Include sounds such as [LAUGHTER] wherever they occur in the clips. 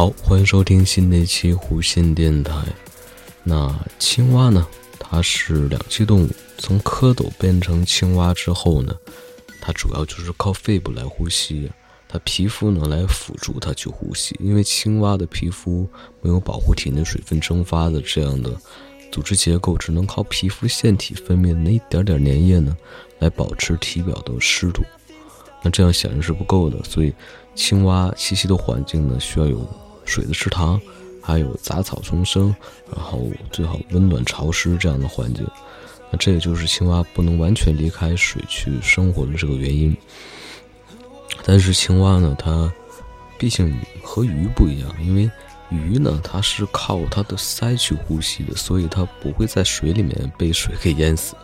好，欢迎收听新的一期弧线电台。那青蛙呢？它是两栖动物，从蝌蚪变成青蛙之后呢，它主要就是靠肺部来呼吸，它皮肤呢来辅助它去呼吸。因为青蛙的皮肤没有保护体内水分蒸发的这样的组织结构，只能靠皮肤腺体分泌的那一点点粘液呢来保持体表的湿度。那这样显然是不够的，所以青蛙栖息的环境呢需要有水的池塘。还有杂草丛生，然后最好温暖潮湿这样的环境。那这也就是青蛙不能完全离开水去生活的这个原因。但是青蛙呢，它毕竟和鱼不一样，因为鱼呢它是靠它的鳃去呼吸的，所以它不会在水里面被水给淹死。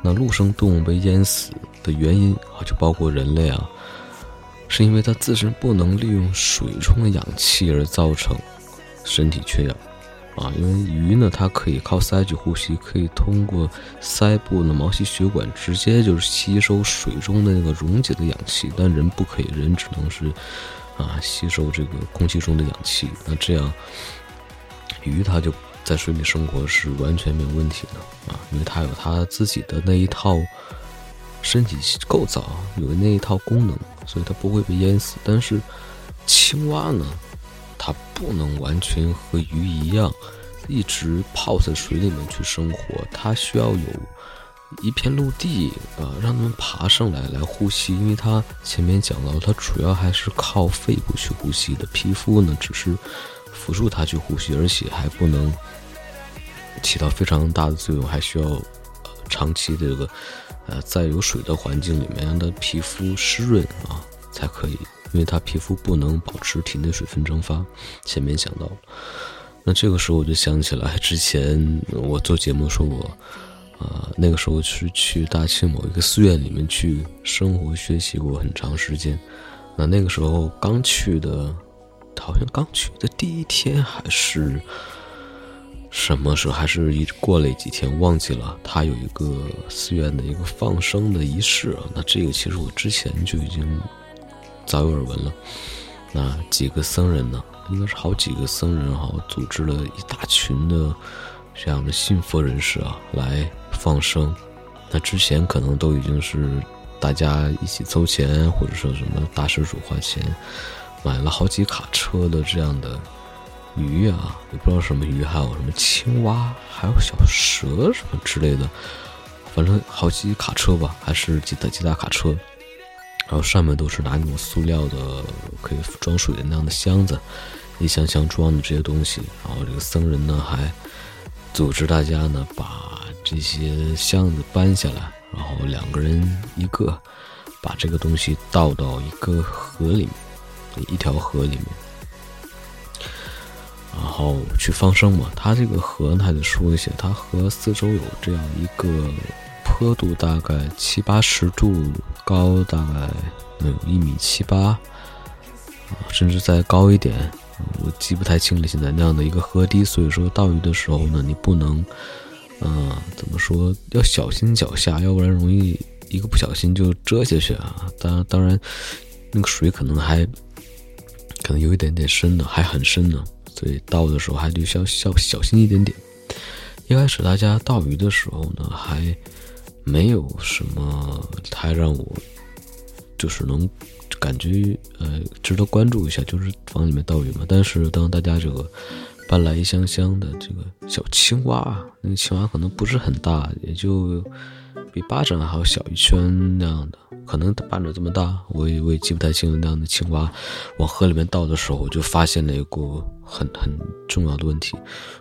那陆生动物被淹死的原因啊，就包括人类啊，是因为它自身不能利用水中的氧气而造成。身体缺氧，啊，因为鱼呢，它可以靠鳃去呼吸，可以通过鳃部的毛细血管直接就是吸收水中的那个溶解的氧气，但人不可以，人只能是啊吸收这个空气中的氧气。那这样，鱼它就在水里生活是完全没有问题的啊，因为它有它自己的那一套身体构造，有那一套功能，所以它不会被淹死。但是青蛙呢？它不能完全和鱼一样，一直泡在水里面去生活。它需要有一片陆地啊，让它们爬上来来呼吸。因为它前面讲到，它主要还是靠肺部去呼吸的，皮肤呢只是辅助它去呼吸，而且还不能起到非常大的作用，还需要长期的这个呃在有水的环境里面，让它皮肤湿润啊才可以。因为它皮肤不能保持体内水分蒸发，前面讲到。那这个时候我就想起来，之前我做节目说过，啊，那个时候是去大庆某一个寺院里面去生活学习过很长时间。那那个时候刚去的，好像刚去的第一天还是什么时候？还是一过了几天忘记了。他有一个寺院的一个放生的仪式啊。那这个其实我之前就已经。早有耳闻了，那几个僧人呢？应该是好几个僧人哈，组织了一大群的这样的信佛人士啊，来放生。那之前可能都已经是大家一起凑钱，或者说什么大施主花钱，买了好几卡车的这样的鱼啊，也不知道什么鱼，还有什么青蛙，还有小蛇什么之类的，反正好几卡车吧，还是几大几大卡车。然后上面都是拿那种塑料的可以装水的那样的箱子，一箱箱装的这些东西。然后这个僧人呢还组织大家呢把这些箱子搬下来，然后两个人一个把这个东西倒到一个河里面，一条河里面，然后去放生嘛。它这个河呢还得说一下，它河四周有这样一个。坡度大概七八十度，高大概能有一米七八，啊，甚至再高一点，我记不太清了。现在那样的一个河堤，所以说钓鱼的时候呢，你不能，嗯，怎么说，要小心脚下，要不然容易一个不小心就折下去啊。当当然，那个水可能还可能有一点点深的，还很深呢，所以倒的时候还得要小小心一点点。一开始大家倒鱼的时候呢，还。没有什么太让我就是能感觉呃值得关注一下，就是往里面倒鱼嘛。但是当大家这个搬来一箱箱的这个小青蛙，那个青蛙可能不是很大，也就比巴掌还要小一圈那样的，可能半着这么大，我也我也记不太清了。那样的青蛙往河里面倒的时候，我就发现了一个很很重要的问题。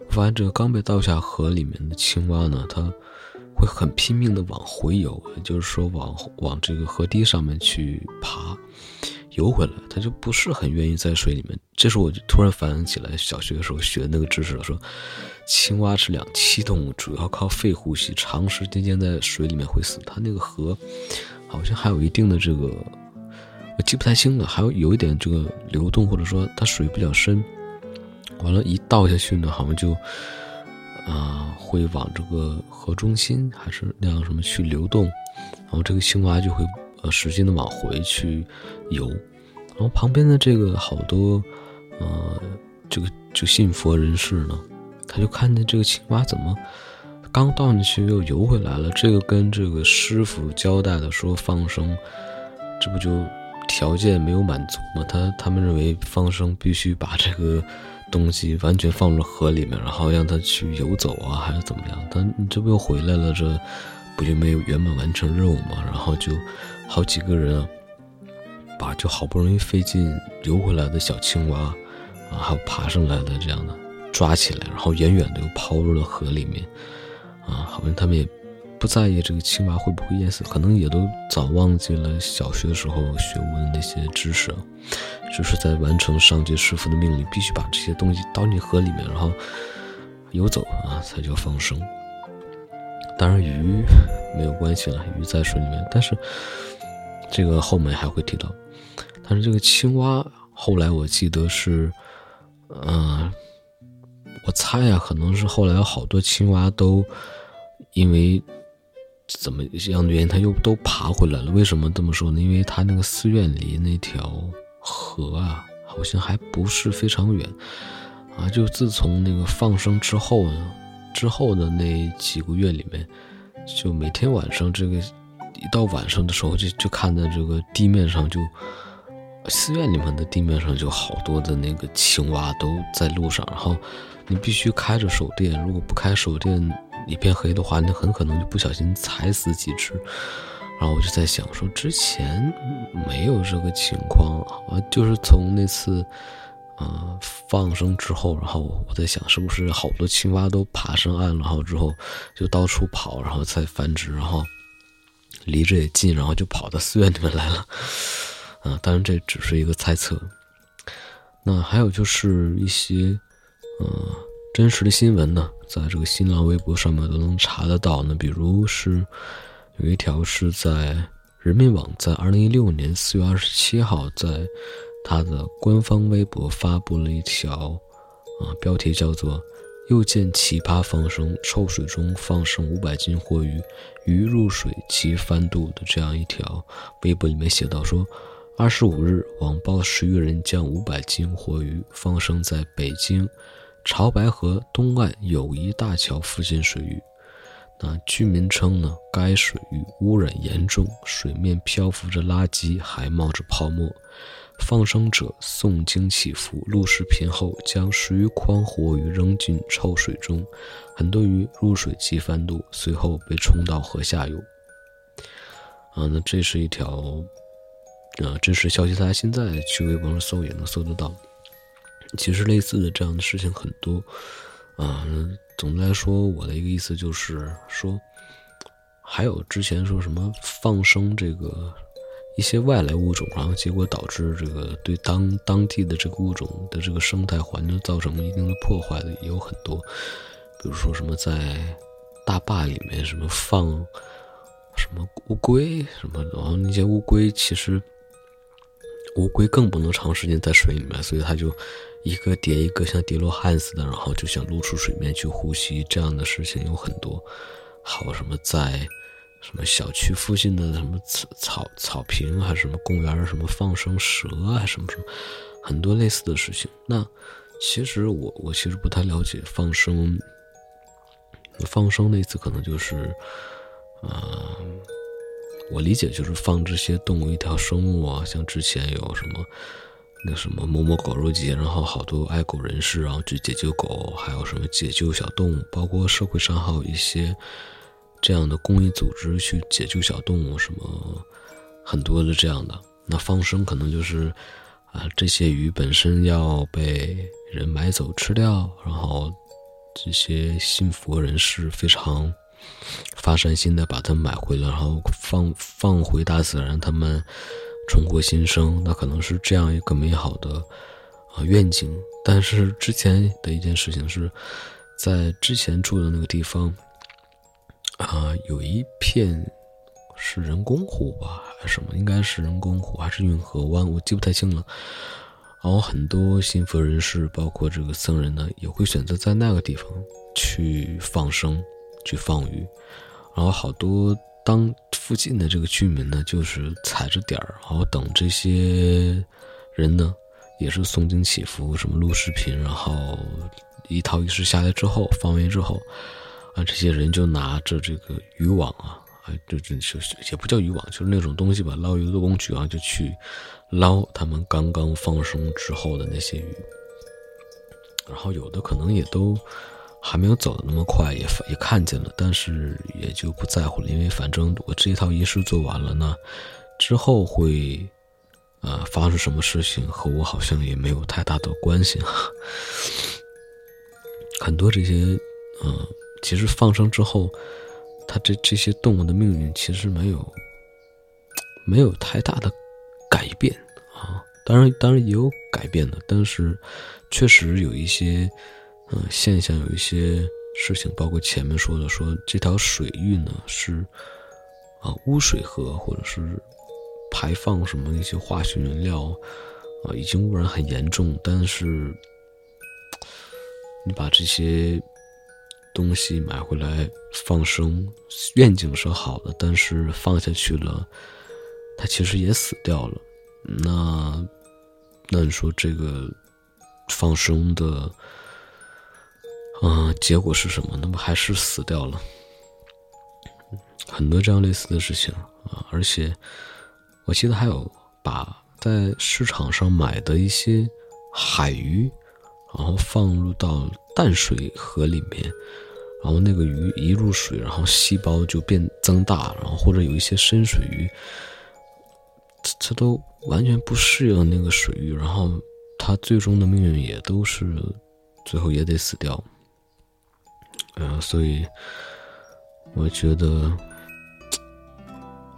我发现这个刚被倒下河里面的青蛙呢，它。会很拼命的往回游，就是说往往这个河堤上面去爬，游回来，它就不是很愿意在水里面。这时候我就突然反应起来，小学的时候学的那个知识了，说青蛙是两栖动物，主要靠肺呼吸，长时间间在水里面会死。它那个河好像还有一定的这个，我记不太清了，还有有一点这个流动，或者说它水比较深，完了，一倒下去呢，好像就。啊，会往这个河中心还是那样什么去流动，然后这个青蛙就会呃使劲的往回去游，然后旁边的这个好多呃这个就信佛人士呢，他就看见这个青蛙怎么刚倒进去又游回来了，这个跟这个师傅交代的说放生，这不就条件没有满足吗？他他们认为放生必须把这个。东西完全放入河里面，然后让它去游走啊，还是怎么样？它这不又回来了？这不就没有圆满完成任务吗？然后就好几个人啊，把就好不容易费劲游回来的小青蛙啊，还有爬上来的这样的抓起来，然后远远的又抛入了河里面啊，好像他们也。不在意这个青蛙会不会淹死，可能也都早忘记了小学时候学过的那些知识，就是在完成上级师傅的命令，必须把这些东西倒进河里面，然后游走啊，才叫放生。当然鱼 [LAUGHS] 没有关系了，鱼在水里面，但是这个后面还会提到。但是这个青蛙后来我记得是，嗯，我猜啊，可能是后来有好多青蛙都因为。怎么样的原因，他又都爬回来了？为什么这么说呢？因为他那个寺院离那条河啊，好像还不是非常远啊。就自从那个放生之后呢，之后的那几个月里面，就每天晚上这个一到晚上的时候，就就看到这个地面上就寺院里面的地面上就好多的那个青蛙都在路上，然后你必须开着手电，如果不开手电。一片黑的话，那很可能就不小心踩死几只。然后我就在想，说之前没有这个情况啊，就是从那次，呃，放生之后，然后我在想，是不是好多青蛙都爬上岸，然后之后就到处跑，然后再繁殖，然后离着也近，然后就跑到寺院里面来了。啊，当然这只是一个猜测。那还有就是一些，呃。真实的新闻呢，在这个新浪微博上面都能查得到呢。比如是有一条是在人民网，在二零一六年四月二十七号，在他的官方微博发布了一条啊，标题叫做“又见奇葩放生，臭水中放生五百斤活鱼，鱼入水即翻肚”的这样一条微博，里面写到说，二十五日，网曝十余人将五百斤活鱼放生在北京。潮白河东岸友谊大桥附近水域，那居民称呢，该水域污染严重，水面漂浮着垃圾，还冒着泡沫。放生者诵经祈福，录视频后，将十余筐活鱼扔进臭水中，很多鱼入水即翻肚，随后被冲到河下游。啊，那这是一条，呃，真实消息，大家现在去微博上搜也能搜得到。其实类似的这样的事情很多，啊，总的来说，我的一个意思就是说，还有之前说什么放生这个一些外来物种，然后结果导致这个对当当地的这个物种的这个生态环境造成一定的破坏的也有很多，比如说什么在大坝里面什么放什么乌龟什么，然后那些乌龟其实乌龟更不能长时间在水里面，所以它就。一个叠一个，像叠罗汉似的，然后就想露出水面去呼吸，这样的事情有很多。好什么在什么小区附近的什么草草草坪，还是什么公园，什么放生蛇啊，什么什么，很多类似的事情。那其实我我其实不太了解放生，放生那次可能就是，呃，我理解就是放这些动物一条生物啊，像之前有什么。那什么某某狗肉节，然后好多爱狗人士，然后去解救狗，还有什么解救小动物，包括社会上还有一些这样的公益组织去解救小动物，什么很多的这样的。那放生可能就是啊，这些鱼本身要被人买走吃掉，然后这些信佛人士非常发善心的把它买回来，然后放放回大自然，他们重获新生，那可能是这样一个美好的啊愿景。但是之前的一件事情是，在之前住的那个地方啊，有一片是人工湖吧，还是什么？应该是人工湖还是运河湾？我记不太清了。然后很多信佛人士，包括这个僧人呢，也会选择在那个地方去放生、去放鱼。然后好多当附近的这个居民呢，就是踩着点儿，然后等这些人呢，也是诵经祈福，什么录视频，然后一套仪式下来之后，放完之后，啊，这些人就拿着这个渔网啊。啊就就就也不叫渔网，就是那种东西吧，捞鱼的工具啊，就去捞他们刚刚放生之后的那些鱼。然后有的可能也都还没有走的那么快，也也看见了，但是也就不在乎了，因为反正我这一套仪式做完了呢，之后会啊发生什么事情和我好像也没有太大的关系。[LAUGHS] 很多这些嗯，其实放生之后。它这这些动物的命运其实没有没有太大的改变啊，当然当然也有改变的，但是确实有一些嗯现象，有一些事情，包括前面说的，说这条水域呢是啊污水河，或者是排放什么一些化学原料啊，已经污染很严重，但是你把这些。东西买回来放生，愿景是好的，但是放下去了，它其实也死掉了。那，那你说这个放生的，嗯，结果是什么？那么还是死掉了。很多这样类似的事情啊，而且我记得还有把在市场上买的一些海鱼，然后放入到淡水河里面。然后那个鱼一入水，然后细胞就变增大，然后或者有一些深水鱼，它都完全不适应那个水域，然后它最终的命运也都是最后也得死掉。嗯，所以我觉得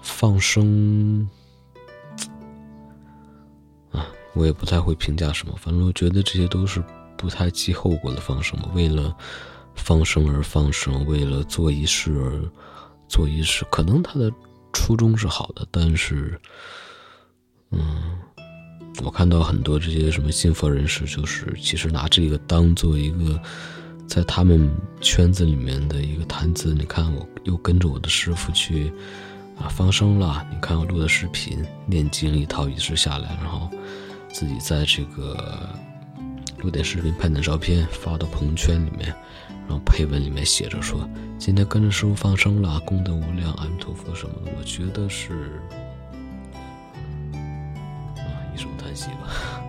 放生啊，我也不太会评价什么，反正我觉得这些都是不太计后果的放生嘛，为了。放生而放生，为了做仪式而做仪式，可能他的初衷是好的，但是，嗯，我看到很多这些什么信佛人士，就是其实拿这个当做一个在他们圈子里面的一个谈资。你看，我又跟着我的师傅去啊放生了，你看我录的视频，念经一套仪式下来，然后自己在这个录点视频、拍点照片发到朋友圈里面。然后配文里面写着说：“今天跟着师傅放生了，功德无量，阿弥陀佛什么的。”我觉得是啊，一声叹息吧。